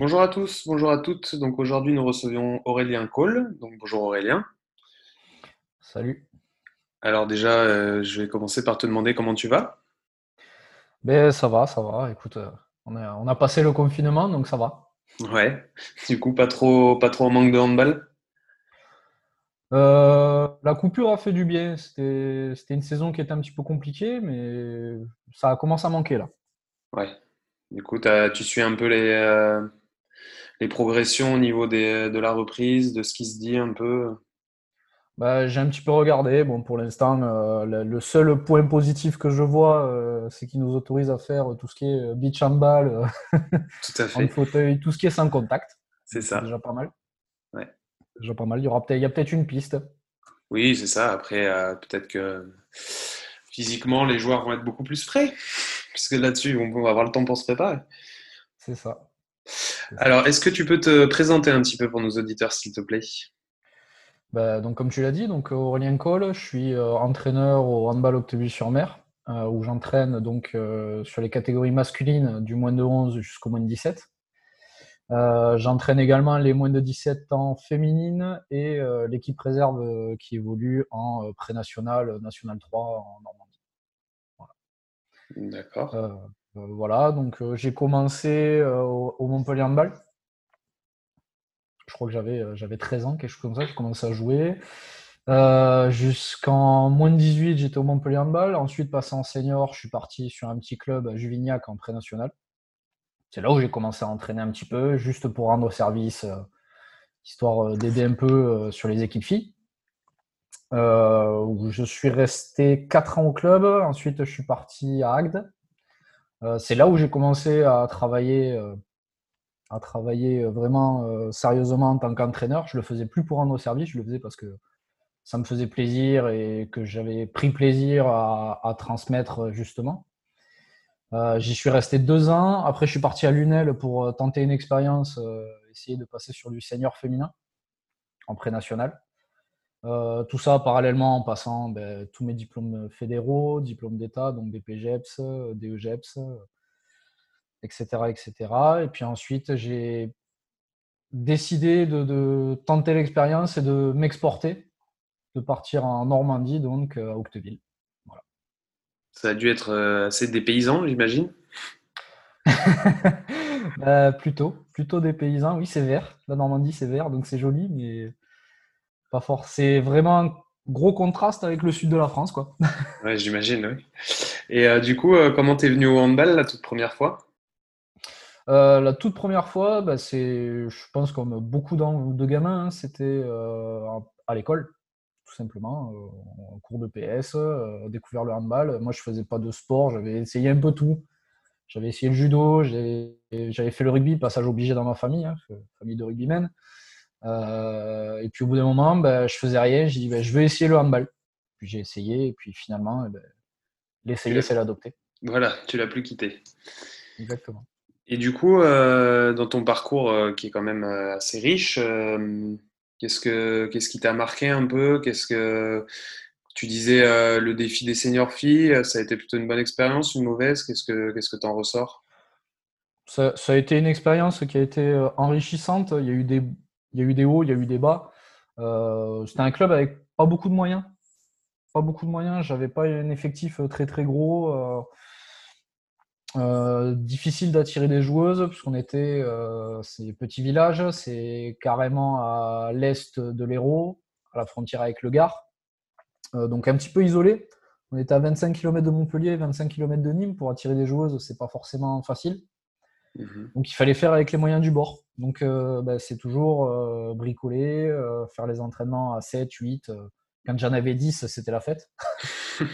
bonjour à tous, bonjour à toutes. Donc aujourd'hui, nous recevions Aurélien Cole. Donc bonjour Aurélien. Salut. Alors déjà, euh, je vais commencer par te demander comment tu vas. Ben ça va, ça va. Écoute, euh, on, a, passé le confinement, donc ça va. Ouais. Du coup, pas trop, pas trop en manque de handball? Euh, la coupure a fait du bien. C'était une saison qui était un petit peu compliquée, mais ça commence à manquer là. Ouais. Du coup, tu suis un peu les, les progressions au niveau de la reprise, de ce qui se dit un peu bah, J'ai un petit peu regardé. Bon, pour l'instant, euh, le, seul point positif que je vois, euh, c'est qu'il nous autorise à faire tout ce qui est euh, beach handball, tout à fait. en fauteuil, tout ce qui est sans contact. C'est ça. déjà pas mal. Ouais. Déjà pas mal. Il y aura peut-être, il y a peut-être une piste. Oui, c'est ça. Après, peut-être que physiquement, les joueurs vont être beaucoup plus frais, puisque là-dessus, on va avoir le temps pour se préparer. C'est ça. Alors, est-ce que tu peux te présenter un petit peu pour nos auditeurs, s'il te plaît? Bah, donc, Comme tu l'as dit, donc, Aurélien Cole, je suis euh, entraîneur au handball Octeville-sur-Mer, euh, où j'entraîne donc euh, sur les catégories masculines du moins de 11 jusqu'au moins de 17. J'entraîne également les moins de 17 ans féminines et l'équipe réserve qui évolue en pré-national, national 3 en Normandie. D'accord. Euh, voilà, donc euh, j'ai commencé euh, au, Montpellier Handball. Je crois que j'avais j'avais 13 ans, quelque chose comme ça, j'ai commencé à jouer. Jusqu'en moins de 18, j'étais au Montpellier Handball. Ensuite, passé en senior, je suis parti sur un petit club à Juvignac en pré-national. C'est là où j'ai commencé à entraîner un petit peu, juste pour rendre service, histoire d'aider un peu sur les équipes filles. je suis resté 4 ans au club. Ensuite, je suis parti à Agde, c'est là où j'ai commencé à travailler, euh, à travailler vraiment euh, sérieusement en tant qu'entraîneur. Je le faisais plus pour rendre service, je le faisais parce que ça me faisait plaisir et que j'avais pris plaisir à, transmettre justement. J'y suis resté deux ans. Après, je suis parti à Lunel pour tenter une expérience, essayer de passer sur du senior féminin en pré-national. Euh, tout ça parallèlement en passant ben, tous mes diplômes fédéraux, diplômes d'État, donc des PGEPS, DEGEPS, etc., etc. Et puis ensuite, j'ai décidé de, tenter l'expérience et de m'exporter, de partir en Normandie, donc à Octeville. Ça a dû être euh, assez des paysans, j'imagine Plutôt, plutôt des paysans. Oui, c'est vert. La Normandie, c'est vert, donc c'est joli, mais pas fort. C'est vraiment un gros contraste avec le sud de la France, quoi. ouais, j'imagine, oui. Et euh, du coup, euh, comment t'es venu au handball la toute première fois? Euh, La toute première fois, bah, c'est, je pense, comme beaucoup de gamins, hein, c'était à l'école, tout simplement, en cours de PS, découvert le handball. Moi, je faisais pas de sport, j'avais essayé un peu tout. J'avais essayé le judo, j'avais fait le rugby, passage obligé dans ma famille, hein, famille de rugbymen. Euh, et puis au bout d'un moment, ben, je faisais rien. J'ai dit, ben, je veux essayer le handball. Puis j'ai essayé, et puis finalement, eh ben, l'essayer, c'est l'adopter. Voilà, tu l'as plus quitté. Exactement. Et du coup, euh, dans ton parcours euh, qui est quand même assez riche, qu'est-ce, que, qu'est-ce qui t'a marqué un peu? Qu'est-ce que tu disais le défi des seniors filles Ça a été plutôt une bonne expérience, une mauvaise? Qu'est-ce que qu'est-ce que t'en ressors? Ça, ça, a été une expérience qui a été enrichissante. Il y a eu des il y a eu des hauts, il y a eu des bas. Euh, c'était un club avec pas beaucoup de moyens. Pas beaucoup de moyens. J'avais pas un effectif très très gros. Euh, euh, difficile d'attirer des joueuses puisqu'on était c'est petit village, c'est carrément à l'est de l'Hérault, à la frontière avec le Gard. donc un petit peu isolé. On était à 25 km de Montpellier, 25 km de Nîmes. Pour attirer des joueuses, c'est pas forcément facile. Mhm. Donc il fallait faire avec les moyens du bord. Donc euh, bah, c'est toujours euh, bricoler, euh, faire les entraînements à 7, 8. quand j'en avais 10, c'était la fête.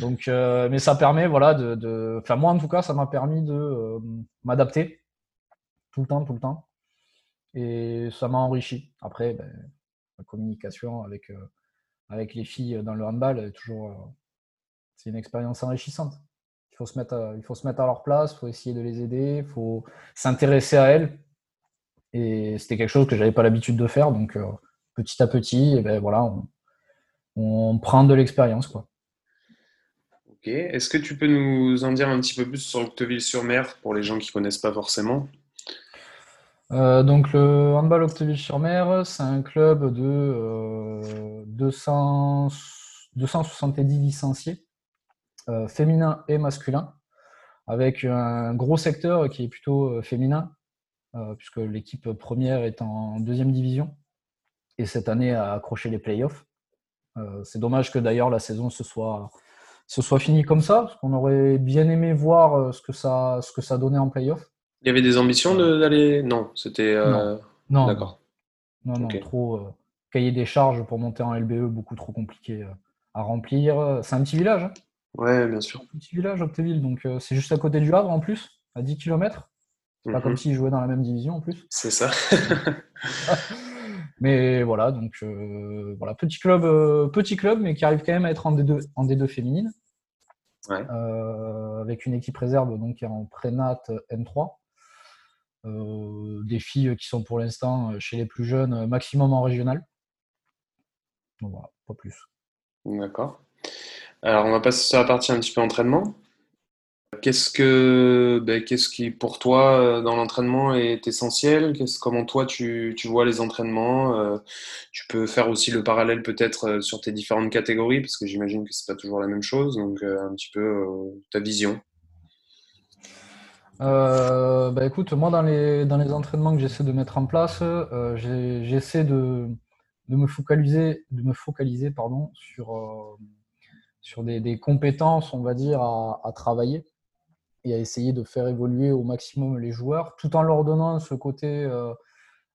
Donc, mais ça permet, voilà, de, Enfin, moi en tout cas, ça m'a permis de m'adapter tout le temps, tout le temps. Et ça m'a enrichi. Après, ben, la communication avec, avec les filles dans le handball est toujours. c'est une expérience enrichissante. Il faut, se mettre à, il faut se mettre à leur place, il faut essayer de les aider, il faut s'intéresser à elles. Et c'était quelque chose que j'avais pas l'habitude de faire. Donc, petit à petit, et eh ben, voilà, on, on prend de l'expérience. quoi. Ok. Est-ce que tu peux nous en dire un petit peu plus sur Octeville-sur-Mer pour les gens qui ne connaissent pas forcément? Euh, donc le handball Octeville-sur-Mer, c'est un club de 200, euh, 270 licenciés, euh, féminins et masculins, avec un gros secteur qui est plutôt féminin, puisque l'équipe première est en deuxième division et cette année a accroché les playoffs. c'est dommage que d'ailleurs la saison se soit ce soit fini comme ça, parce qu'on aurait bien aimé voir euh, ce que ça, ce que ça donnait en playoff. Il y avait des ambitions d'aller. Non, c'était. Euh, non. D'accord. Non, non, trop. Euh, cahier des charges pour monter en LBE, beaucoup trop compliqué à remplir. C'est un petit village. Hein ouais, bien sûr. Un petit village, Octeville, donc c'est juste à côté du Havre en plus, à 10 km. C'est pas mhm. comme s'ils jouaient dans la même division en plus. C'est ça. Mais voilà, donc euh, voilà, petit club, euh, petit club, mais qui arrive quand même à être en D2, en D2 féminine. Euh, avec une équipe réserve donc qui est en prénat N3. des filles qui sont pour l'instant chez les plus jeunes, maximum en régional. Donc voilà, pas plus. D'accord. Alors on va passer sur la partie un petit peu entraînement. Qu'est-ce que, ben, qu'est-ce qui pour toi euh, dans l'entraînement est essentiel? Comment toi tu, tu, vois les entraînements? Euh, Tu peux faire aussi le parallèle peut-être euh, sur tes différentes catégories parce que j'imagine que c'est pas toujours la même chose. Donc un petit peu ta vision. bah écoute, moi dans les, dans les entraînements que j'essaie de mettre en place, j'essaie de, de, me focaliser, de me focaliser pardon, sur, sur des, compétences, on va dire, à, à travailler et à essayer de faire évoluer au maximum les joueurs, tout en leur donnant ce côté euh,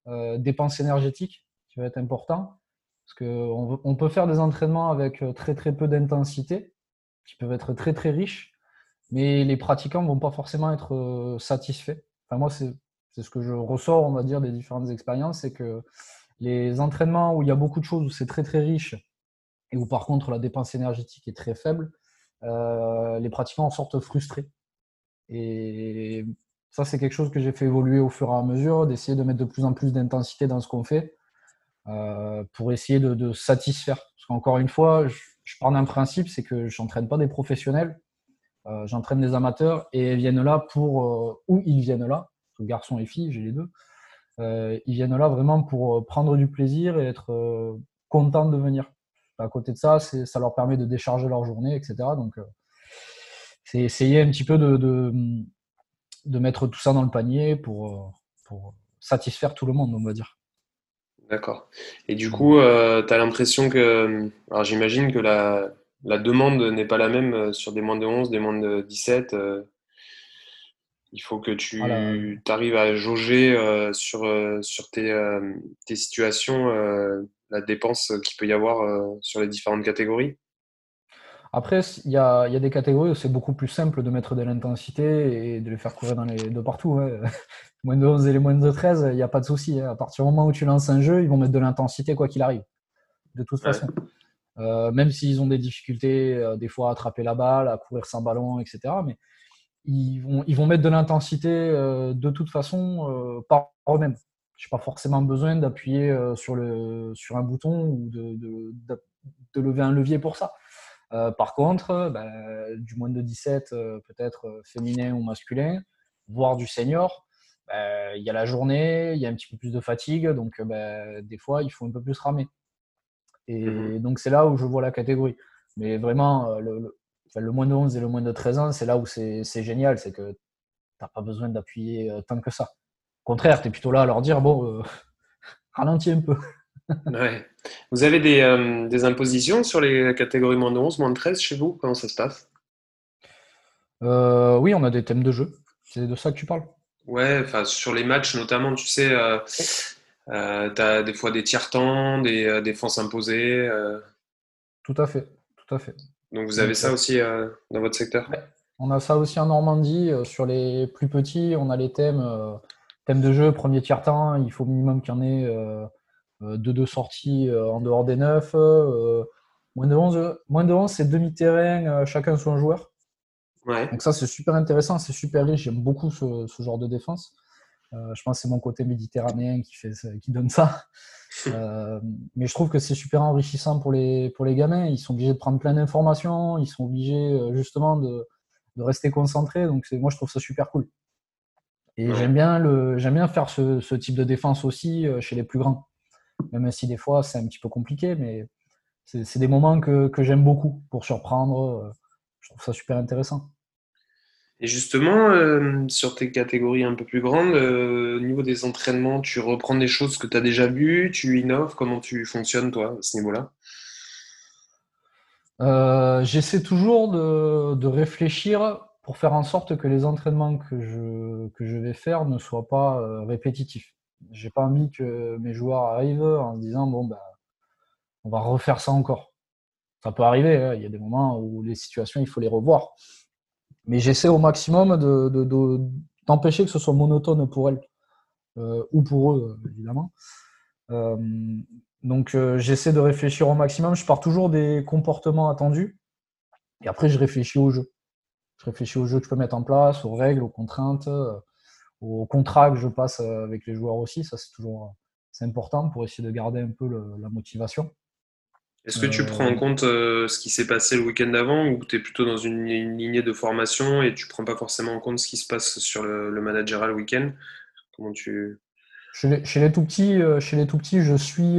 euh, dépense énergétique qui va être important. Parce qu'on on peut faire des entraînements avec euh, très très peu d'intensité, qui peuvent être très très riches, mais les pratiquants ne vont pas forcément être satisfaits. Enfin, moi, c'est ce que je ressors, on va dire, des différentes expériences, c'est que les entraînements où il y a beaucoup de choses, où c'est très très riche, et où par contre la dépense énergétique est très faible, les pratiquants en sortent frustrés. Et ça, c'est quelque chose que j'ai fait évoluer au fur et à mesure, d'essayer de mettre de plus en plus d'intensité dans ce qu'on fait euh, pour essayer de, satisfaire. Parce qu'encore une fois, je, je pars d'un principe, c'est que je n'entraîne pas des professionnels, euh, j'entraîne des amateurs et ils viennent là pour, euh, où ils viennent là, garçons et filles, j'ai les deux, ils viennent là vraiment pour prendre du plaisir et être contents de venir. À côté de ça, ça leur permet de décharger leur journée, etc. Donc, c'est essayer un petit peu de, de, mettre tout ça dans le panier pour, pour satisfaire tout le monde, on va dire. D'accord. Et du coup, euh, tu as l'impression que. Alors j'imagine que la, la demande n'est pas la même euh, sur des moins de 11, des moins de 17. Euh. il faut que tu arrives à jauger sur, sur tes, tes situations la dépense qu'il peut y avoir sur les différentes catégories? Après, il y a, y a, des catégories où c'est beaucoup plus simple de mettre de l'intensité et de les faire courir dans les, de partout. Hein. moins de 11 et les moins de 13, il n'y a pas de souci. Hein. À partir du moment où tu lances un jeu, ils vont mettre de l'intensité quoi qu'il arrive. De toute façon. Euh, même s'ils ont des difficultés, euh, des fois à attraper la balle, à courir sans ballon, etc. Mais ils vont, ils vont mettre de l'intensité euh, de toute façon par eux-mêmes. Je n'ai pas forcément besoin d'appuyer sur, le, sur un bouton ou de, de, de lever un levier pour ça. Euh, par contre, bah, du moins de 17, euh, peut-être euh, féminin ou masculin, voire du senior, bah, il y a la journée, il y a un petit peu plus de fatigue, donc bah, des fois, il faut un peu plus ramer. Et mmh donc, c'est là où je vois la catégorie. Mais vraiment, le, moins de 11 et le moins de 13 ans, c'est là où c'est génial, c'est que tu n'as pas besoin d'appuyer tant que ça. Au contraire, tu es plutôt là à leur dire, bon, ralentis un peu. ouais. Vous avez des, euh, des, impositions sur les catégories moins de 11, moins de 13 chez vous? Comment ça se passe? Euh, Oui, on a des thèmes de jeu. C'est de ça que tu parles? Ouais, enfin sur les matchs notamment, tu sais, euh, tu as des fois des tiers-temps, des défenses imposées. Tout à fait, tout à fait. Donc vous avez ça aussi dans votre secteur? On a ça aussi en Normandie. sur les plus petits, on a les thèmes thème de jeu, premier tiers-temps, il faut minimum qu'il y en ait deux deux sorties en dehors des neuf. moins de 11, moins de 11 c'est demi-terrain, chacun son joueur. Donc ça, c'est super intéressant, c'est super riche. J'aime beaucoup ce, genre de défense. Euh, je pense que c'est mon côté méditerranéen qui, fait, qui donne ça. Euh, mais je trouve que c'est super enrichissant pour les, pour les gamins. Ils sont obligés de prendre plein d'informations. Ils sont obligés euh, justement de, de rester concentrés. Donc moi, je trouve ça super cool. Et j'aime bien, le, bien faire ce, ce, type de défense aussi chez les plus grands. Même si des fois, c'est un petit peu compliqué. Mais c'est, des moments que, que j'aime beaucoup pour surprendre. Je trouve ça super intéressant. Et justement, euh, sur tes catégories un peu plus grandes, euh, au niveau des entraînements, tu reprends des choses que tu as déjà vues, tu innoves, comment tu fonctionnes toi à ce niveau-là? Euh, J'essaie toujours de, réfléchir pour faire en sorte que les entraînements que je, que je vais faire ne soient pas répétitifs. J'ai pas envie que mes joueurs arrivent en se disant bon ben on va refaire ça encore. Ça peut arriver, hein. il y a des moments où les situations il faut les revoir. Mais j'essaie au maximum d'empêcher de, que ce soit monotone pour elles euh, ou pour eux, évidemment. Euh, donc euh, j'essaie de réfléchir au maximum. Je pars toujours des comportements attendus et après je réfléchis au jeu. Je réfléchis au jeu que je peux mettre en place, aux règles, aux contraintes, aux contrats que je passe avec les joueurs aussi. Ça c'est toujours c'est important pour essayer de garder un peu la motivation. Est-ce que tu prends en euh, compte euh, ce qui s'est passé le week-end d'avant ou tu es plutôt dans une, lignée de formation et tu prends pas forcément en compte ce qui se passe sur le, le managerial week-end? Comment tu... Chez les, chez les, tout petits, euh, chez les tout petits, je suis,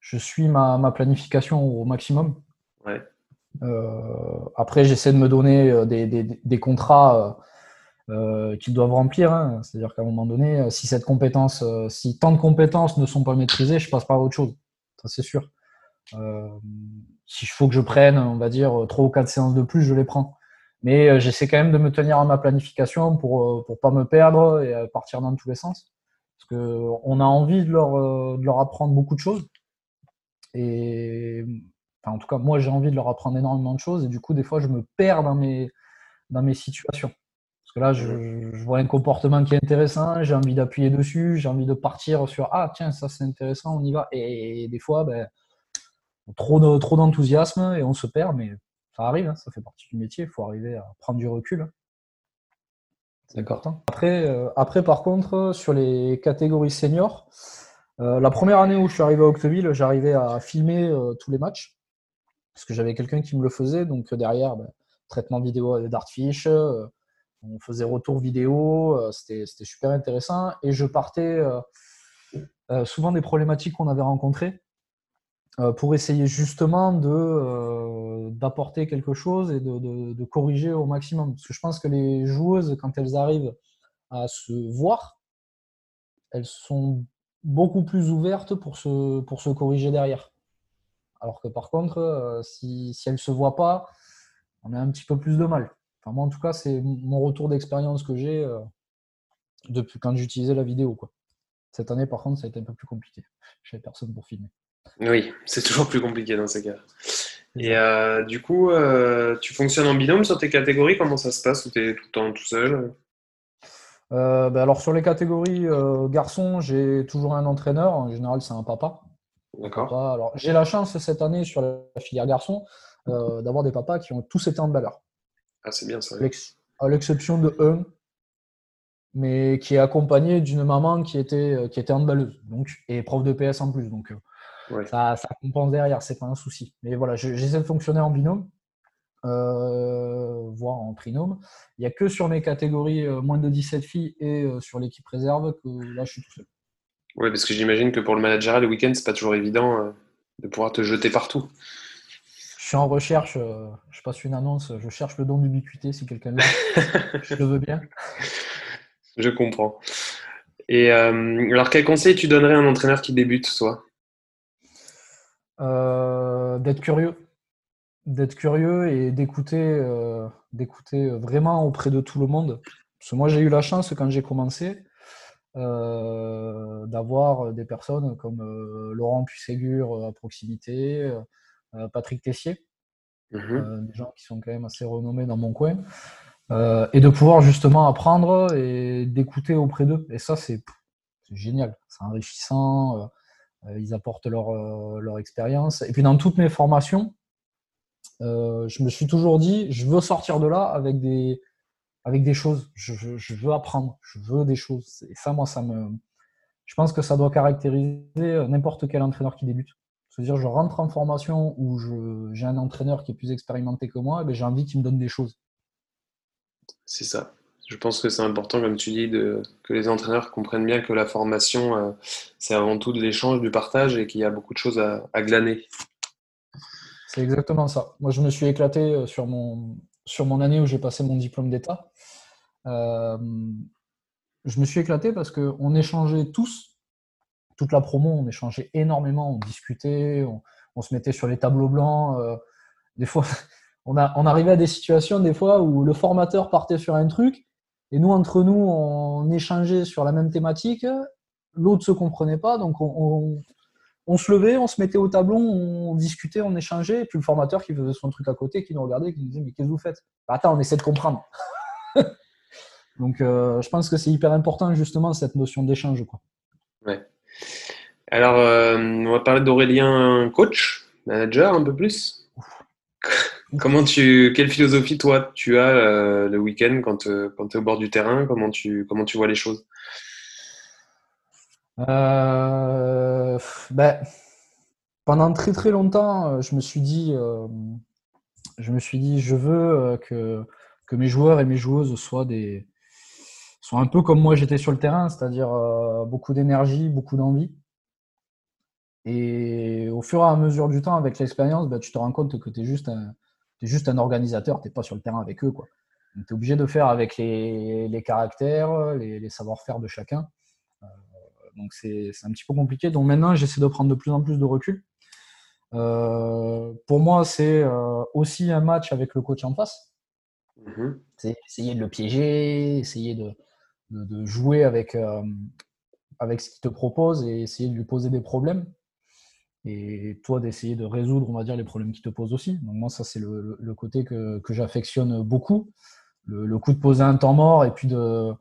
je suis ma, ma, planification au maximum. Ouais. Après, j'essaie de me donner des, des, contrats qu'ils doivent remplir. Hein. C'est-à-dire qu'à un moment donné, si cette compétence, si tant de compétences ne sont pas maîtrisées, je passe pas à autre chose. Ça, c'est sûr. Euh, S'il faut que je prenne, on va dire, trois ou quatre séances de plus, je les prends. Mais euh, j'essaie quand même de me tenir à ma planification pour ne euh, pas me perdre et partir dans tous les sens. Parce qu'on a envie de leur, de leur apprendre beaucoup de choses. Et en tout cas, moi, j'ai envie de leur apprendre énormément de choses. Et du coup, des fois, je me perds dans mes, dans mes situations. Parce que là, je, je vois un comportement qui est intéressant, j'ai envie d'appuyer dessus, j'ai envie de partir sur Ah, tiens, ça c'est intéressant, on y va. Et, des fois, ben, trop, trop d'enthousiasme et on se perd, mais ça arrive, hein, ça fait partie du métier, il faut arriver à prendre du recul. C'est important. Après, euh, après, par contre, sur les catégories seniors, euh, la première année où je suis arrivé à Octeville, j'arrivais à filmer euh, tous les matchs, parce que j'avais quelqu'un qui me le faisait, donc derrière, ben, traitement vidéo d'Artfish, on faisait retour vidéo, c'était super intéressant, et je partais souvent des problématiques qu'on avait rencontrées euh, pour essayer justement euh, d'apporter quelque chose et de, corriger au maximum. Parce que je pense que les joueuses, quand elles arrivent à se voir, elles sont beaucoup plus ouvertes pour se corriger derrière. Alors que par contre, euh, si, si elles ne se voient pas, on a un petit peu plus de mal. Enfin, moi, en tout cas, c'est mon retour d'expérience que j'ai depuis quand j'utilisais la vidéo. Quoi. Cette année, par contre, ça a été un peu plus compliqué. Je n'avais personne pour filmer. Oui, c'est toujours plus compliqué dans ces cas. Et euh, du coup, euh, tu fonctionnes en binôme sur tes catégories? Comment ça se passe? Ou tu es tout le temps tout seul? Euh, ben alors sur les catégories garçons, j'ai toujours un entraîneur. En général, c'est un papa. D'accord. Alors j'ai la chance cette année sur la filière garçon d'avoir des papas qui ont tous été handballeurs. Ah, c'est bien ça. À l'exception de un, mais qui est accompagné d'une maman qui était qui était handballeuse, donc et prof de PS en plus. Donc ça, ça, compense derrière, c'est pas un souci. Mais voilà, j'essaie de fonctionner en binôme, euh, voire en trinôme. Il n'y a que sur mes catégories euh, moins de 17 filles et euh, sur l'équipe réserve que là, je suis tout seul. Oui, parce que j'imagine que pour le manager, le week-end, c'est pas toujours évident de pouvoir te jeter partout. Je suis en recherche, je passe une annonce, je cherche le don d'ubiquité si quelqu'un veut. je le veux bien. Je comprends. Et alors, quel conseil tu donnerais à un entraîneur qui débute, toi? Euh, d'être curieux, d'être curieux et d'écouter, euh, d'écouter vraiment auprès de tout le monde. Parce que moi, j'ai eu la chance quand j'ai commencé euh, d'avoir des personnes comme Laurent Pusségur à proximité, Patrick Tessier, mmh des gens qui sont quand même assez renommés dans mon coin. et de pouvoir justement apprendre et d'écouter auprès d'eux. Et ça, c'est génial, c'est enrichissant. ils apportent leur, leur expérience. Et puis dans toutes mes formations, je me suis toujours dit, je veux sortir de là avec des, avec des choses. Je, je, veux apprendre, je veux des choses. Et ça, moi, ça me, je pense que ça doit caractériser n'importe quel entraîneur qui débute. C'est-à-dire, je rentre en formation où j'ai un entraîneur qui est plus expérimenté que moi, et ben, j'ai envie qu'il me donne des choses. C'est ça. Je pense que c'est important, comme tu dis, de, que les entraîneurs comprennent bien que la formation, euh, c'est avant tout de l'échange, du partage et qu'il y a beaucoup de choses à, glaner. C'est exactement ça. Moi, je me suis éclaté euh, sur mon, sur mon année où j'ai passé mon diplôme d'État. Euh, je me suis éclaté parce qu'on échangeait tous toute la promo, on échangeait énormément, on discutait, on, se mettait sur les tableaux blancs. Euh, des fois, on, a, arrivait à des situations des fois où le formateur partait sur un truc et nous, entre nous, on échangeait sur la même thématique. L'autre se comprenait pas, donc on, se levait, on se mettait au tableau, on discutait, on échangeait, et puis le formateur qui faisait son truc à côté, qui nous regardait, qui nous disait Mais qu'est-ce que vous faites? Bah, Attends, on essaie de comprendre. donc euh, je pense que c'est hyper important justement cette notion d'échange. Quoi. Ouais. Alors, euh, on va parler d'Aurélien, coach, manager un peu plus. Comment tu, quelle philosophie toi tu as euh, le week-end quand, quand tu es au bord du terrain? Comment tu, comment tu vois les choses? Ben, Pendant très très longtemps, je me suis dit, je me suis dit, je veux que, que mes joueurs et mes joueuses soient des, soient un peu comme moi j'étais sur le terrain, c'est-à-dire beaucoup d'énergie, beaucoup d'envie. Et au fur et à mesure du temps, avec l'expérience, bah, tu te rends compte que tu es juste un, es juste un organisateur, tu n'es pas sur le terrain avec eux. Tu es obligé de faire avec les, caractères, les, savoir-faire de chacun. Euh, donc c'est un petit peu compliqué. Donc maintenant, j'essaie de prendre de plus en plus de recul. Euh, pour moi, c'est euh, aussi un match avec le coach en face. Mm-hmm. C'est essayer de le piéger, essayer de, de, jouer avec, avec ce qu'il te propose et essayer de lui poser des problèmes et toi d'essayer de résoudre, on va dire, les problèmes qui te posent aussi. Donc moi, ça, c'est le, côté que, j'affectionne beaucoup. Le, coup de poser un temps mort et puis de,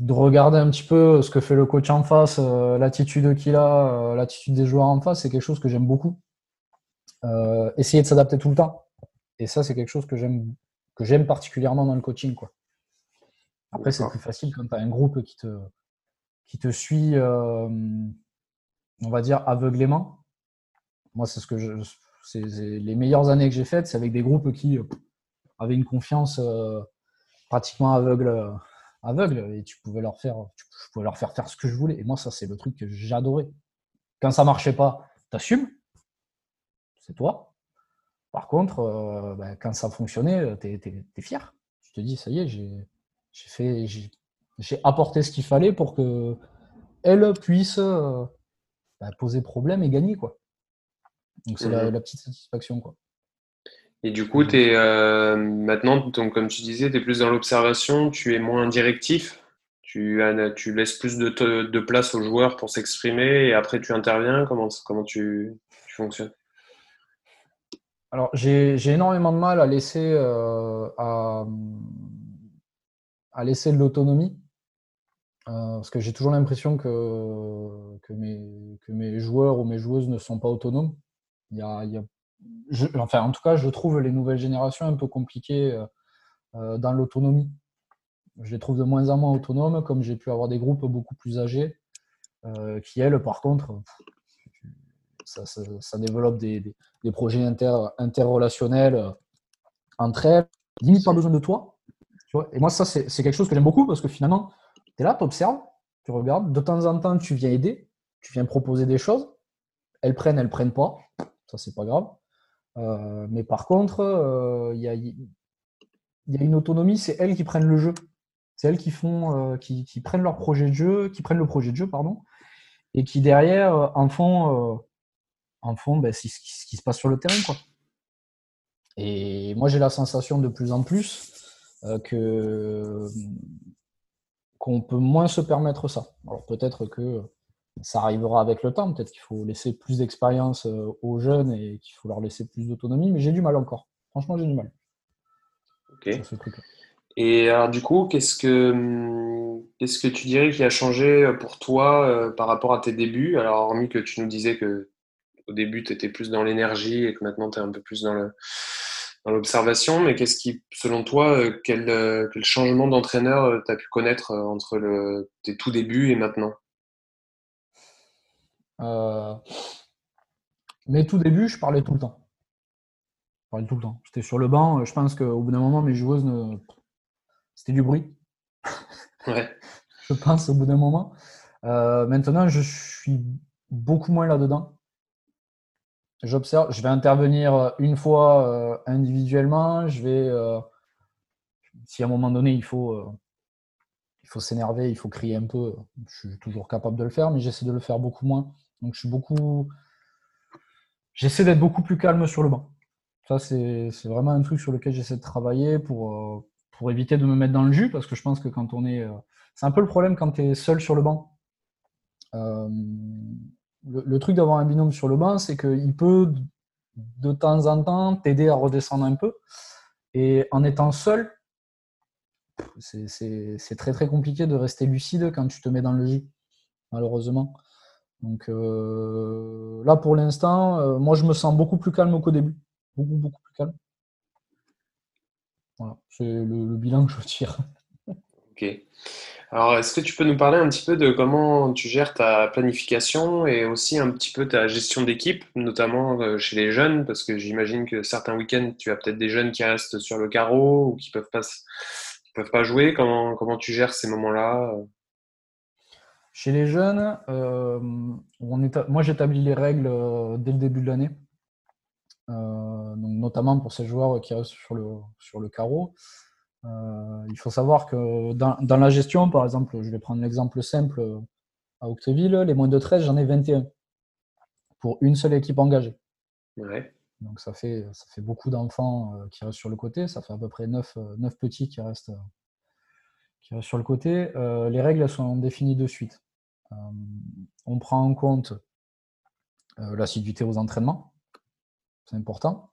de regarder un petit peu ce que fait le coach en face, euh, l'attitude qu'il a, euh, l'attitude des joueurs en face, c'est quelque chose que j'aime beaucoup. Euh, essayer de s'adapter tout le temps. Et ça, c'est quelque chose que j'aime que j'aime particulièrement dans le coaching. Quoi. Après, c'est plus facile quand tu as un groupe qui te, qui te suit on va dire, aveuglément. Moi, c'est ce que je. C'est les meilleures années que j'ai faites, c'est avec des groupes qui avaient une confiance pratiquement aveugle, aveugle, et tu pouvais leur faire, tu pouvais leur faire faire ce que je voulais. Et moi, ça, c'est le truc que j'adorais. Quand ça marchait pas, t'assumes, c'est toi. Par contre, ben, quand ça fonctionnait, tu es, fier. Tu te dis, ça y est, j'ai fait, j'ai apporté ce qu'il fallait pour que elle puisse bah, poser problème et gagner. Quoi. Donc c'est la, mmh petite satisfaction. Quoi. Et du coup, es, euh, maintenant, donc, comme tu disais, tu es plus dans l'observation, tu es moins directif, tu, tu laisses plus de, de, place aux joueurs pour s'exprimer et après tu interviens. Comment, comment tu, fonctionnes? Alors, j'ai énormément de mal à laisser, euh, à, à laisser de l'autonomie. Euh, parce que j'ai toujours l'impression que, que, mes, que mes joueurs ou mes joueuses ne sont pas autonomes. Il y a, il y a enfin, en tout cas, je trouve les nouvelles générations un peu compliquées euh, euh, dans l'autonomie. Je les trouve de moins en moins autonomes, comme j'ai pu avoir des groupes beaucoup plus âgés, qui, elles, par contre, ça, développe des, projets inter, interrelationnels entre elles. Limite pas besoin de toi. Et moi, ça, c'est quelque chose que j'aime beaucoup parce que finalement, tu es là, tu observes, tu regardes. De temps en temps, tu viens aider, tu viens proposer des choses. Elles prennent, elles prennent pas. Ça, c'est pas grave. Euh, mais par contre, euh, il y, a, une autonomie, c'est elles qui prennent le jeu. C'est elles qui font, euh, qui, prennent leur projet de jeu, qui prennent le projet de jeu, pardon, et qui derrière en font, en font ben, ce, qui, se passe sur le terrain, quoi. Et moi, j'ai la sensation de plus en plus que qu'on peut moins se permettre ça. Alors peut-être que ça arrivera avec le temps, peut-être qu'il faut laisser plus d'expérience euh, aux jeunes et qu'il faut leur laisser plus d'autonomie, mais j'ai du mal encore. Franchement, j'ai du mal. Ok. ce. Et alors, du coup, qu'est-ce que, qu'est-ce que tu dirais qui a changé pour toi euh, par rapport à tes débuts? Alors, hormis que tu nous disais que au début, tu étais plus dans l'énergie et que maintenant, tu es un peu plus dans le, dans l'observation, mais qu'est-ce qui, selon toi, euh, quel, euh, quel changement d'entraîneur tu as pu connaître entre le, tes tout débuts et maintenant? Mes tout débuts, je parlais tout le temps. Je parlais tout le temps. J'étais sur le banc. Je pense qu'au bout d'un moment, mes joueuses ne c'était du bruit. Ouais. je pense au bout d'un moment. Euh, maintenant, je suis beaucoup moins là-dedans. J'observe, je vais intervenir une fois euh, individuellement. Je vais, euh, si à un moment donné il faut, il faut s'énerver, il faut crier un peu, je suis toujours capable de le faire, mais j'essaie de le faire beaucoup moins. Donc je suis beaucoup, j'essaie d'être beaucoup plus calme sur le banc. Ça c'est vraiment un truc sur lequel j'essaie de travailler pour pour éviter de me mettre dans le jus, parce que je pense que quand on est. Euh, c'est un peu le problème quand tu es seul sur le banc. Euh, le, truc d'avoir un binôme sur le banc, c'est qu'il peut de temps en temps t'aider à redescendre un peu. Et en étant seul, c'est très très compliqué de rester lucide quand tu te mets dans le jus, malheureusement. Donc euh, là, pour l'instant, moi je me sens beaucoup plus calme qu'au début. Beaucoup, beaucoup plus calme. Voilà, c'est le, bilan que je tire. Ok. Alors, est-ce que tu peux nous parler un petit peu de comment tu gères ta planification et aussi un petit peu ta gestion d'équipe, notamment euh, chez les jeunes, parce que j'imagine que certains week-ends, tu as peut-être des jeunes qui restent sur le carreau ou qui peuvent pas, peuvent pas jouer. Comment, comment tu gères ces moments-là? Chez les jeunes, euh, on moi j'établis les règles euh, dès le début de l'année. Euh, notamment pour ces joueurs qui restent sur le, sur le carreau. Euh, il faut savoir que dans, dans, la gestion, par exemple, je vais prendre l'exemple simple à Octeville, les moins de 13, j'en ai 21 pour une seule équipe engagée. Donc ça fait, ça fait beaucoup d'enfants qui restent sur le côté, ça fait à peu près 9, 9 petits qui restent, sur le côté. les règles sont définies de suite. on prend en compte l'assiduité aux entraînements, c'est important.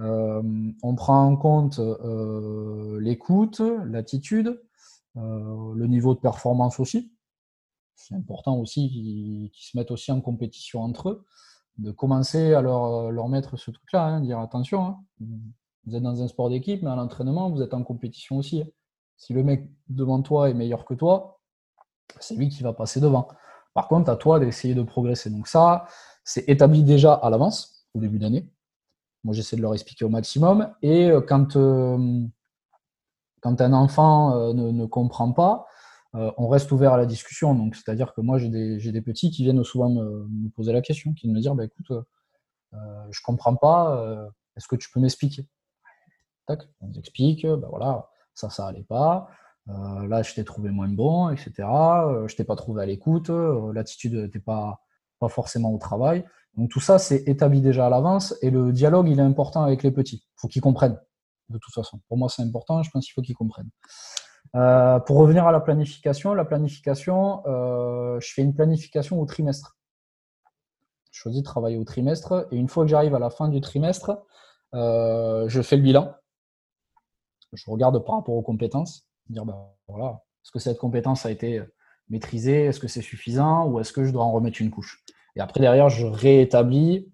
Euh, on prend en compte euh, l'écoute, l'attitude, euh, le niveau de performance aussi. C'est important aussi qu'ils se mettent aussi en compétition entre eux, de commencer à leur, mettre ce truc-là, hein, dire attention, hein, vous êtes dans un sport d'équipe, mais à l'entraînement, vous êtes en compétition aussi. Hein. Si le mec devant toi est meilleur que toi, c'est lui qui va passer devant. Par contre, à toi d'essayer de progresser. Donc ça, c'est établi déjà à l'avance, au début d'année. Moi, j'essaie de leur expliquer au maximum. Et euh, quand, euh, quand un enfant euh, ne, comprend pas, on reste ouvert à la discussion. Donc, c'est-à-dire que moi, j'ai des, des, petits qui viennent souvent me, poser la question, qui me dire bah, écoute, je ne comprends pas, est-ce que tu peux m'expliquer? Tac, on explique, bah, voilà, ça, ça allait pas. là, je t'ai trouvé moins bon, etc. je t'ai pas trouvé à l'écoute. L'attitude n'était pas, pas forcément au travail. Donc tout ça, c'est établi déjà à l'avance et le dialogue, il est important avec les petits. Il faut qu'ils comprennent, de toute façon. Pour moi, c'est important, je pense qu'il faut qu'ils comprennent. Euh, pour revenir à la planification, la planification, euh, je fais une planification au trimestre. Je choisis de travailler au trimestre et une fois que j'arrive à la fin du trimestre, euh, je fais le bilan. Je regarde par rapport aux compétences, dire ben, voilà, est-ce que cette compétence a été maîtrisée, est-ce que c'est suffisant ou est-ce que je dois en remettre une couche? Et après, derrière, je réétablis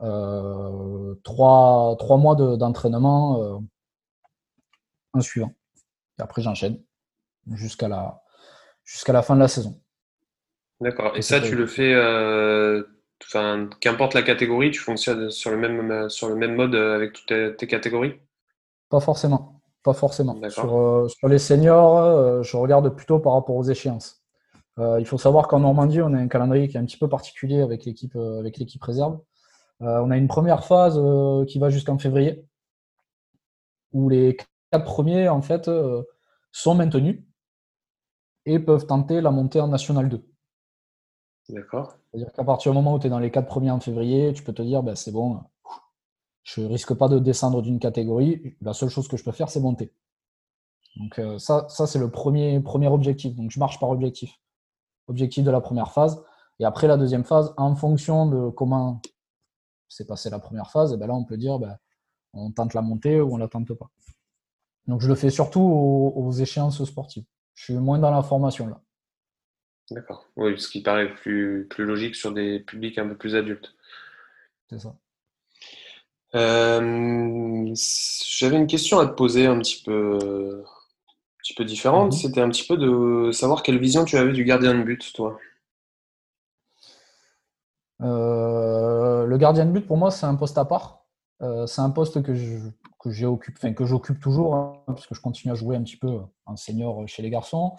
euh, trois, mois d'entraînement euh, en suivant. Et après, j'enchaîne jusqu'à la, jusqu'à la fin de la saison. D'accord. Et ça, tu le fais, euh, qu'importe la catégorie, tu fonctionnes sur le même, sur le même mode avec toutes tes, catégories? Pas forcément. Pas forcément. Sur, sur, les seniors, je regarde plutôt par rapport aux échéances. Euh, il faut savoir qu'en Normandie, on a un calendrier qui est un petit peu particulier avec l'équipe euh, avec l'équipe réserve. Euh, on a une première phase qui va jusqu'en février, où les quatre premiers en fait sont maintenus et peuvent tenter la montée en National 2. D'accord. C'est-à-dire qu'à partir du moment où tu es dans les quatre premiers en février, tu peux te dire ben, c'est bon, je risque pas de descendre d'une catégorie. La seule chose que je peux faire, c'est monter. Donc ça, ça c'est le premier, premier objectif. Donc je marche par objectif objectif de la première phase. Et après la deuxième phase, en fonction de comment s'est passée la première phase, et ben là on peut dire ben, on tente la montée ou on la tente pas. Donc je le fais surtout aux, échéances sportives. Je suis moins dans la formation là. D'accord. Oui, ce qui paraît plus, plus logique sur des publics un peu plus adultes. C'est ça. Euh, j'avais une question à te poser un petit peu, un petit peu différente. Mhm. C'était un petit peu de savoir quelle vision tu avais du gardien de but, toi. Euh, le gardien de but, pour moi, c'est un poste à part. Euh, c'est un poste que j'occupe, enfin, que j'occupe toujours, hein, parce que je continue à jouer un petit peu en senior chez les garçons.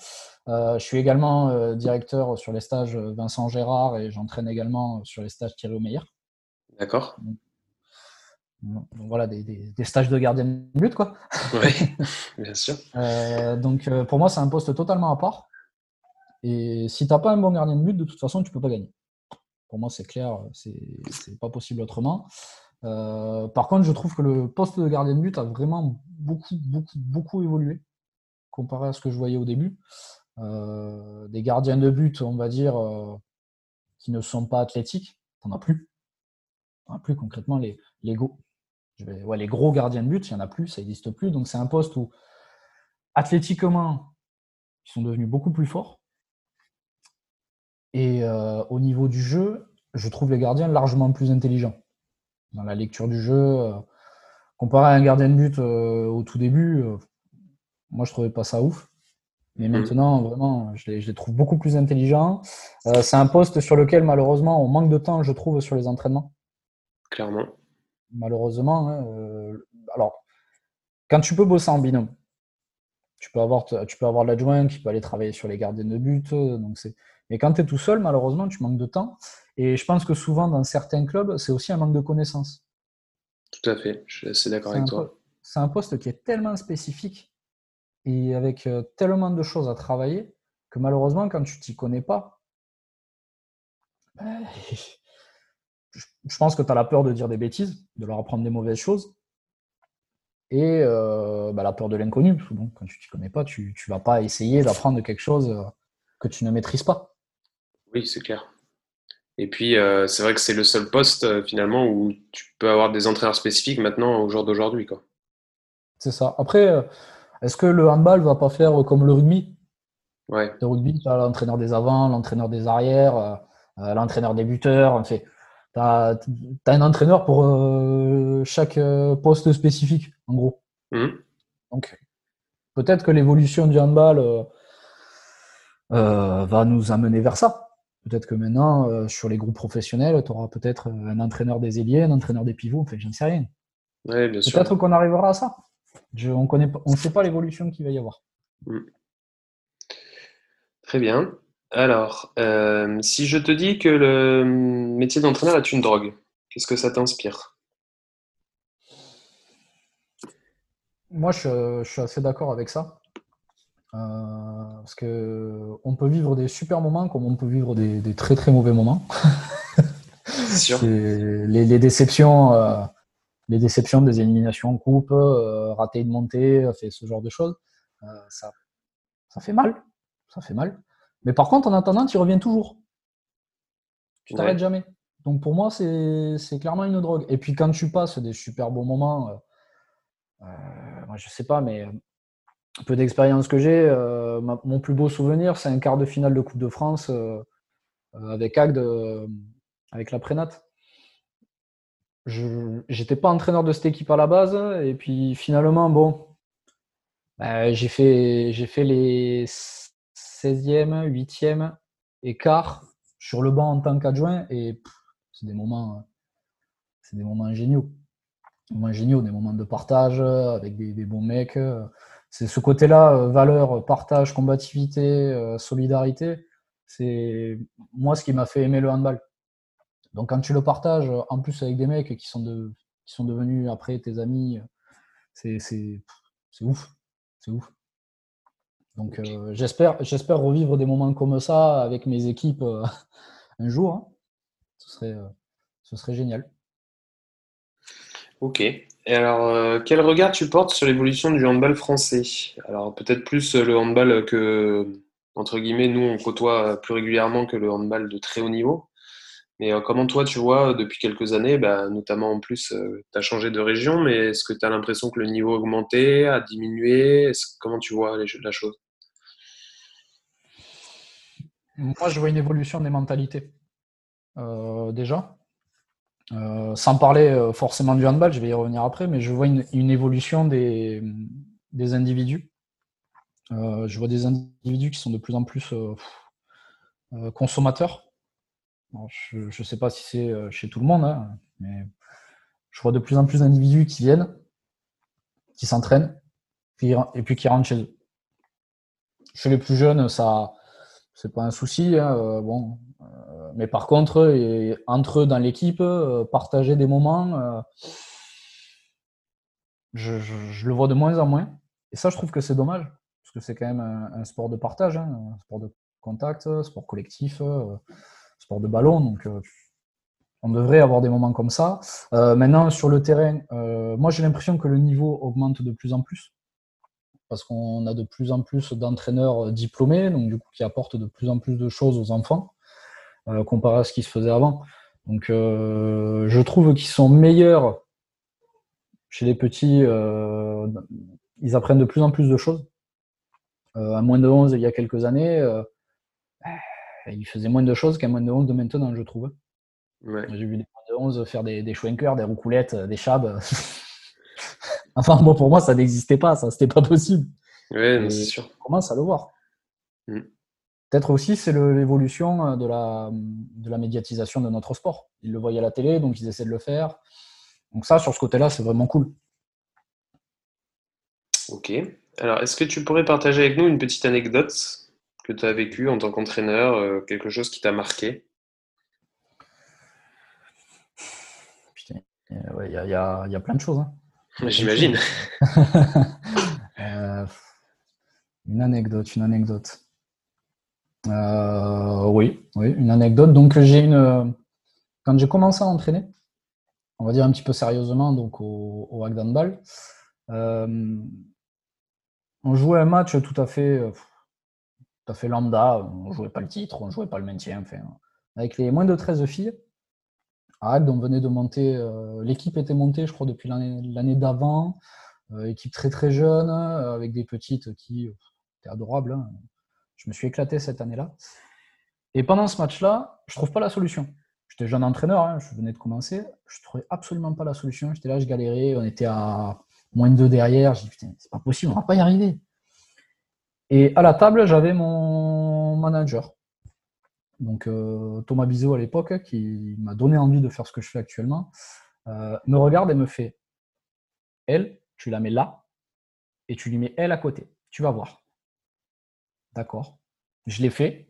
je suis également directeur sur les stages Vincent Gérard et j'entraîne également sur les stages Thierry Omeyer. D'accord voilà, des, stages de gardien de but, quoi. Oui, bien sûr. Euh, donc, euh, pour moi, c'est un poste totalement à part. Et si tu n'as pas un bon gardien de but, de toute façon, tu ne peux pas gagner. Pour moi, c'est clair, c'est pas possible autrement. Euh, par contre, je trouve que le poste de gardien de but a vraiment beaucoup, beaucoup, beaucoup évolué comparé à ce que je voyais au début. des gardiens de but, on va dire, qui ne sont pas athlétiques, t'en as plus. T'en as plus concrètement les, les, les gros gardiens de but, il n'y en a plus, ça n'existe plus. Donc c'est un poste où athlétiquement, ils sont devenus beaucoup plus forts. Et euh, au niveau du jeu, je trouve les gardiens largement plus intelligents. Dans la lecture du jeu, euh, comparé à un gardien de but euh, au tout début, moi je trouvais pas ça ouf. Mais mmh. maintenant, vraiment, je les, trouve beaucoup plus intelligents. c'est un poste sur lequel, malheureusement, on manque de temps, je trouve, sur les entraînements. Clairement malheureusement. Hein, euh, alors, quand tu peux bosser en binôme, tu peux avoir, tu peux avoir l'adjoint qui peut aller travailler sur les gardiens de but. Donc c'est... Mais quand tu es tout seul, malheureusement, tu manques de temps. Et je pense que souvent, dans certains clubs, c'est aussi un manque de connaissances. Tout à fait, je suis assez d'accord avec toi. C'est un poste qui est tellement spécifique et avec euh, tellement de choses à travailler que malheureusement, quand tu t'y connais pas, ben, je pense que tu as la peur de dire des bêtises, de leur apprendre des mauvaises choses. Et euh, bah, la peur de l'inconnu. Donc, quand tu ne t'y connais pas, tu ne vas pas essayer d'apprendre quelque chose euh, que tu ne maîtrises pas. Oui, c'est clair. Et puis, euh, c'est vrai que c'est le seul poste, finalement, où tu peux avoir des entraîneurs spécifiques maintenant au jour d'aujourd'hui. C'est ça. Après, est-ce que le handball va pas faire comme le rugby? Ouais. Le rugby, tu as l'entraîneur des avants, l'entraîneur des arrières, l'entraîneur des buteurs. fait, tu as, un entraîneur pour euh, chaque euh, poste spécifique, en gros. Mmh. Donc, peut-être que l'évolution du handball euh, va nous amener vers ça. Peut-être que maintenant, sur les groupes professionnels, tu auras peut-être un entraîneur des ailiers, un entraîneur des pivots, enfin, je ne sais rien. peut-être qu'on arrivera à ça. on ne sait pas l'évolution qu'il va y avoir. Mmh. Très bien. Alors, euh, si je te dis que le métier d'entraîneur est une drogue, qu'est-ce que ça t'inspire? Moi, je, suis assez d'accord avec ça. Euh, parce que on peut vivre des super moments comme on peut vivre des, très très mauvais moments. Sûr. Les, déceptions, euh, les déceptions des éliminations en coupe, rater une montée, ce genre de choses, ça, ça fait mal. Ça fait mal. Mais par contre, en attendant, tu reviens toujours. Tu t'arrêtes jamais. Donc pour moi, c'est clairement une drogue. Et puis quand tu passes des super beaux moments, euh, euh moi, je sais pas, mais un peu d'expérience que j'ai, euh, mon plus beau souvenir, c'est un quart de finale de Coupe de France euh, avec Agde, avec la Prénat. Je n'étais pas entraîneur de cette équipe à la base, et puis finalement, bon, ben, j'ai fait, fait les 16e, 8e et quart sur le banc en tant qu'adjoint. Et c'est des moments, c'est des moments géniaux. Des moments des moments de partage avec des, bons mecs. C'est ce côté-là, euh, valeur, partage, combativité, euh, solidarité. C'est moi ce qui m'a fait aimer le handball. Donc quand tu le partages, en plus avec des mecs qui sont, qui sont devenus après tes amis, c'est ouf. C'est ouf. Donc euh, j'espère, j'espère revivre des moments comme ça avec mes équipes euh, un jour. Hein. Ce, serait, euh, ce serait génial. Ok. Et alors, quel regard tu portes sur l'évolution du handball français? Alors peut-être plus le handball que, entre guillemets, nous on côtoie plus régulièrement que le handball de très haut niveau. Mais comment toi, tu vois, depuis quelques années, bah, notamment en plus, tu as changé de région, mais est-ce que tu as l'impression que le niveau a augmenté, a diminué? Comment tu vois la chose? Moi, je vois une évolution des mentalités. déjà, sans parler forcément du handball, je vais y revenir après, mais je vois une, évolution des, des individus. je vois des individus qui sont de plus en plus consommateurs je ne sais pas si c'est euh, chez tout le monde, hein, mais je vois de plus en plus d'individus qui viennent, qui s'entraînent, et puis qui rentrent chez eux. Chez les plus jeunes, ça, c'est pas un souci. Hein, euh, bon, euh, mais par contre, entre eux dans l'équipe, partager des moments, je, le vois de moins en moins. Et ça, je trouve que c'est dommage, parce que c'est quand même un, sport de partage, hein, un sport de contact, sport collectif sport de ballon. Donc, euh, on devrait avoir des moments comme ça. Euh, maintenant, sur le terrain, euh, moi j'ai l'impression que le niveau augmente de plus en plus parce qu'on a de plus en plus d'entraîneurs diplômés, donc du coup qui apportent de plus en plus de choses aux enfants comparé à ce qui se faisait avant. Donc je trouve qu'ils sont meilleurs chez les petits. ils apprennent de plus en plus de choses. à moins de 11 il y a quelques années, il faisait moins de choses qu'un moins de 11 de maintenant, je trouve. J'ai vu des moins de 11 faire des, des schwenkers, des roucoulettes, euh, des chabs. enfin, bon, pour moi, ça n'existait pas, ça, c'était pas possible. Oui, c'est sûr. On commence à le voir. Mm. Peut-être aussi, c'est l'évolution euh, de la, de la médiatisation de notre sport. Ils le voyaient à la télé, donc ils essaient de le faire. Donc ça, sur ce côté-là, c'est vraiment cool. Ok. Alors, est-ce que tu pourrais partager avec nous une petite anecdote que tu as vécu en tant qu'entraîneur, euh, quelque chose qui t'a marqué? Il y, a, plein de choses. Hein. J'imagine. Euh, une anecdote, une anecdote. Euh, oui, oui, une anecdote. Donc j'ai une. Quand j'ai commencé à entraîner, on va dire un petit peu sérieusement, donc au, au Ball, on jouait un match tout à fait tout à fait lambda. On jouait pas le titre, on jouait pas le maintien. Enfin, avec les moins de 13 filles, on venait de monter. Euh, l'équipe était montée, je crois, depuis l'année d'avant. Euh, équipe très très jeune, euh, avec des petites qui étaient adorables. Hein. Je me suis éclaté cette année-là. Et pendant ce match-là, je trouve pas la solution. J'étais jeune entraîneur, hein, je venais de commencer. Je trouvais absolument pas la solution. J'étais là, je galérais. On était à moins de deux derrière. J'ai dit, putain, c'est pas possible, on va pas y arriver. Et à la table, j'avais mon manager. Donc euh, Thomas Bizot à l'époque, qui m'a donné envie de faire ce que je fais actuellement, euh, me regarde et me fait Elle, tu la mets là, et tu lui mets elle à côté. Tu vas voir. D'accord. Je l'ai fait.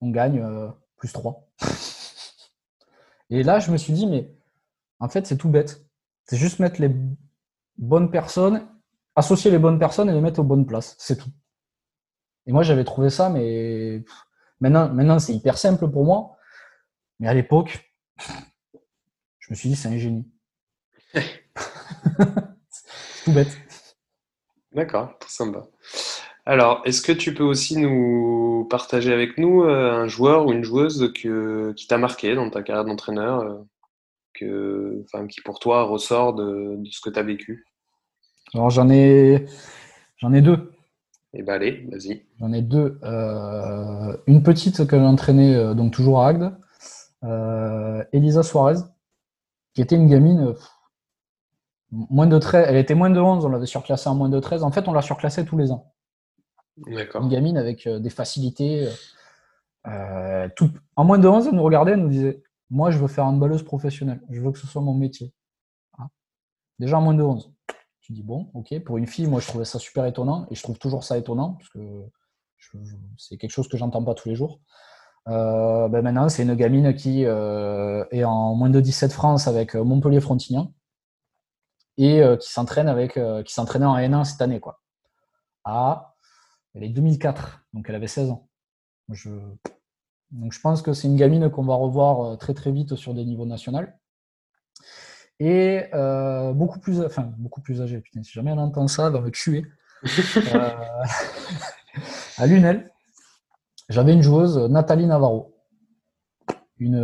On gagne euh, plus 3. et là, je me suis dit, mais en fait, c'est tout bête. C'est juste mettre les bonnes personnes associer les bonnes personnes et les mettre aux bonnes places. C'est tout. Et moi, j'avais trouvé ça, mais maintenant, maintenant c'est hyper simple pour moi. Mais à l'époque, je me suis dit, c'est un génie. tout bête. D'accord, très sympa. Alors, est-ce que tu peux aussi nous partager avec nous euh, un joueur ou une joueuse que, qui t'a marqué dans ta carrière d'entraîneur, euh, qui pour toi ressort de ce que tu as vécu? Alors j'en ai, j'en ai deux. Et eh ben allez, vas-y. J'en ai deux. Euh, une petite que j'ai entraînée, euh, donc toujours à Agde, euh, Elisa Suarez, qui était une gamine moins de 13, elle était moins de 11, on l'avait surclassée en moins de 13. En fait, on l'a surclassée tous les ans. D'accord. Une gamine avec des facilités. En moins de 11, elle nous regardait, elle nous disait Moi, je veux faire une balleuse professionnelle. Je veux que ce soit mon métier. Hein Déjà en moins de 11. Tu dis, bon, ok, pour une fille, moi je trouvais ça super étonnant et je trouve toujours ça étonnant parce que c'est quelque chose que j'entends pas tous les jours. Euh, ben maintenant, c'est une gamine qui euh, est en moins de 17 France avec euh, Montpellier Frontignan et qui s'entraîne avec qui s'entraînait en N1 cette année quoi. Elle est 2004, donc elle avait 16 ans. Donc je pense que c'est une gamine qu'on va revoir très très vite sur des niveaux nationaux et euh, beaucoup plus, enfin beaucoup plus âgé. Putain, si jamais elle entend ça, va me tuer. Euh, à Lunel, j'avais une joueuse, Nathalie Navarro. une,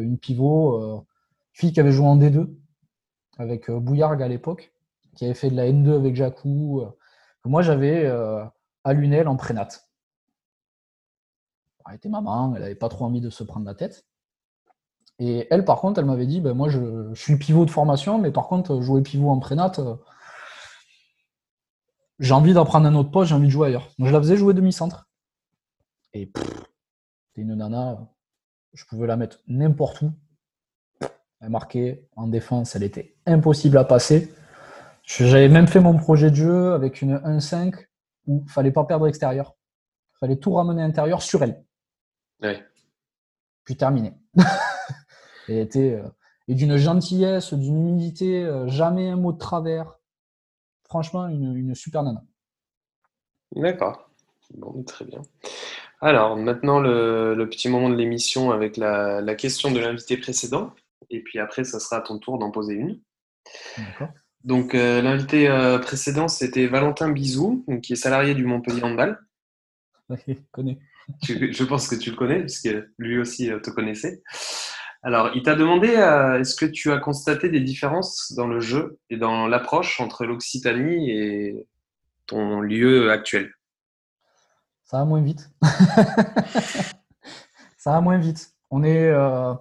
une pivot, fille qui avait joué en D2 avec Bouillargue à l'époque, qui avait fait de la N2 avec Jacou. moi, j'avais à Lunel en prénat. Elle était maman, elle n'avait pas trop envie de se prendre la tête. Et elle, par contre, elle m'avait dit, ben, moi, je, suis pivot de formation, mais par contre, jouer pivot en prénat, euh, j'ai envie d'en prendre un autre poste, j'ai envie de jouer ailleurs. Donc, je la faisais jouer demi-centre. Et c'était une nana, je pouvais la mettre n'importe où. Elle marquait en défense, elle était impossible à passer. J'avais même fait mon projet de jeu avec une 1-5 où il fallait pas perdre extérieur. Il fallait tout ramener intérieur sur elle. Puis terminé. et était euh, et d'une gentillesse, d'une humilité, euh, jamais un mot de travers. Franchement, une, super nana. D'accord. Bon, très bien. Alors, maintenant, le, petit moment de l'émission avec la, question de l'invité précédent. Et puis après, ça sera à ton tour d'en poser une. D'accord. Donc, euh, l'invité précédent, c'était Valentin Bizou, qui est salarié du Montpellier Handball. Connais. je pense que tu le connais, puisque lui aussi te connaissait. Alors, il t'a demandé, euh, est-ce que tu as constaté des différences dans le jeu et dans l'approche entre l'Occitanie et ton lieu actuel? Ça va moins vite. ça va moins vite. On est. Euh,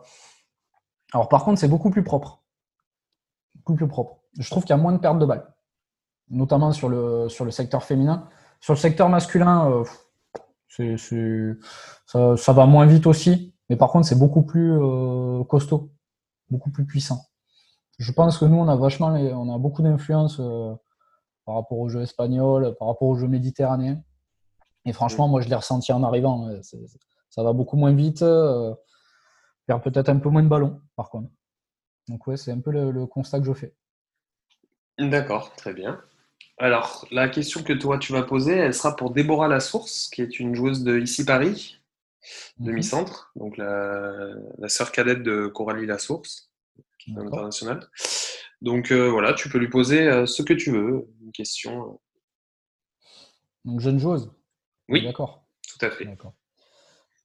par contre, c'est beaucoup plus propre. Plus propre. Je trouve qu'il y a moins de pertes de balles, notamment sur le, sur le secteur féminin. Sur le secteur masculin, euh, ça va moins vite aussi. Mais par contre, c'est beaucoup plus euh, costaud, beaucoup plus puissant. Je pense que nous, on a vachement, on a beaucoup d'influence euh, par rapport au jeu espagnol, par rapport au jeu méditerranéen. Et franchement, moi, je l'ai ressenti en arrivant. Ça va beaucoup moins vite, euh, perd peut-être un peu moins de ballon, par contre. Donc ouais, c'est un peu le, constat que je fais. D'accord, très bien. Alors, la question que toi tu vas poser, elle sera pour Déborah Lassource, qui est une joueuse de ici Paris. Demi-centre, donc la, la sœur cadette de Coralie Lassource, qui est internationale. Donc euh, voilà, tu peux lui poser euh, ce que tu veux, une question. Donc jeune joueuse Oui, d'accord. Tout à fait.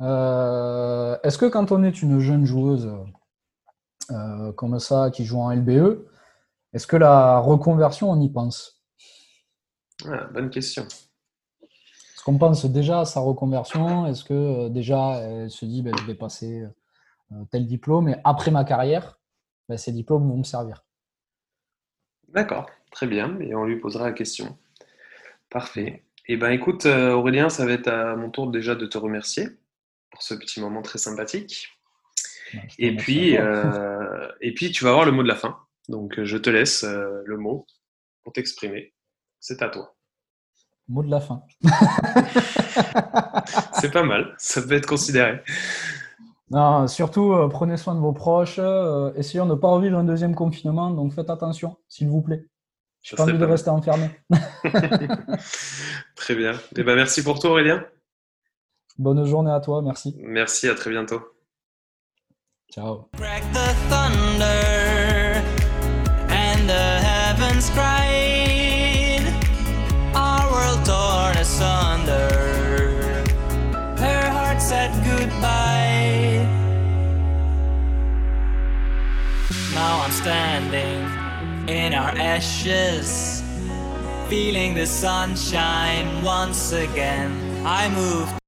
Euh, est-ce que quand on est une jeune joueuse comme ça, qui joue en LBE, est-ce que la reconversion, on y pense? Ah, Bonne question. Est-ce qu'on pense déjà à sa reconversion Est-ce que euh, déjà elle se dit ben, je vais passer euh, tel diplôme et après ma carrière, ben, ces diplômes vont me servir D'accord, très bien, et on lui posera la question. Parfait. Eh bien écoute euh, Aurélien, ça va être à mon tour déjà de te remercier pour ce petit moment très sympathique. Ben, et puis, et puis tu vas avoir le mot de la fin. Donc je te laisse le mot pour t'exprimer. C'est à toi. Mot de la fin. c'est pas mal, ça peut être considéré. Non, surtout, euh, prenez soin de vos proches. Euh, essayons de ne pas revivre un deuxième confinement, donc faites attention, s'il vous plaît. Je n'ai pas envie de rester enfermé. très bien. Eh ben, merci pour toi, Aurélien. Bonne journée à toi, merci. Merci, à très bientôt. Ciao. Now I'm standing in our ashes, feeling the sunshine once again. I moved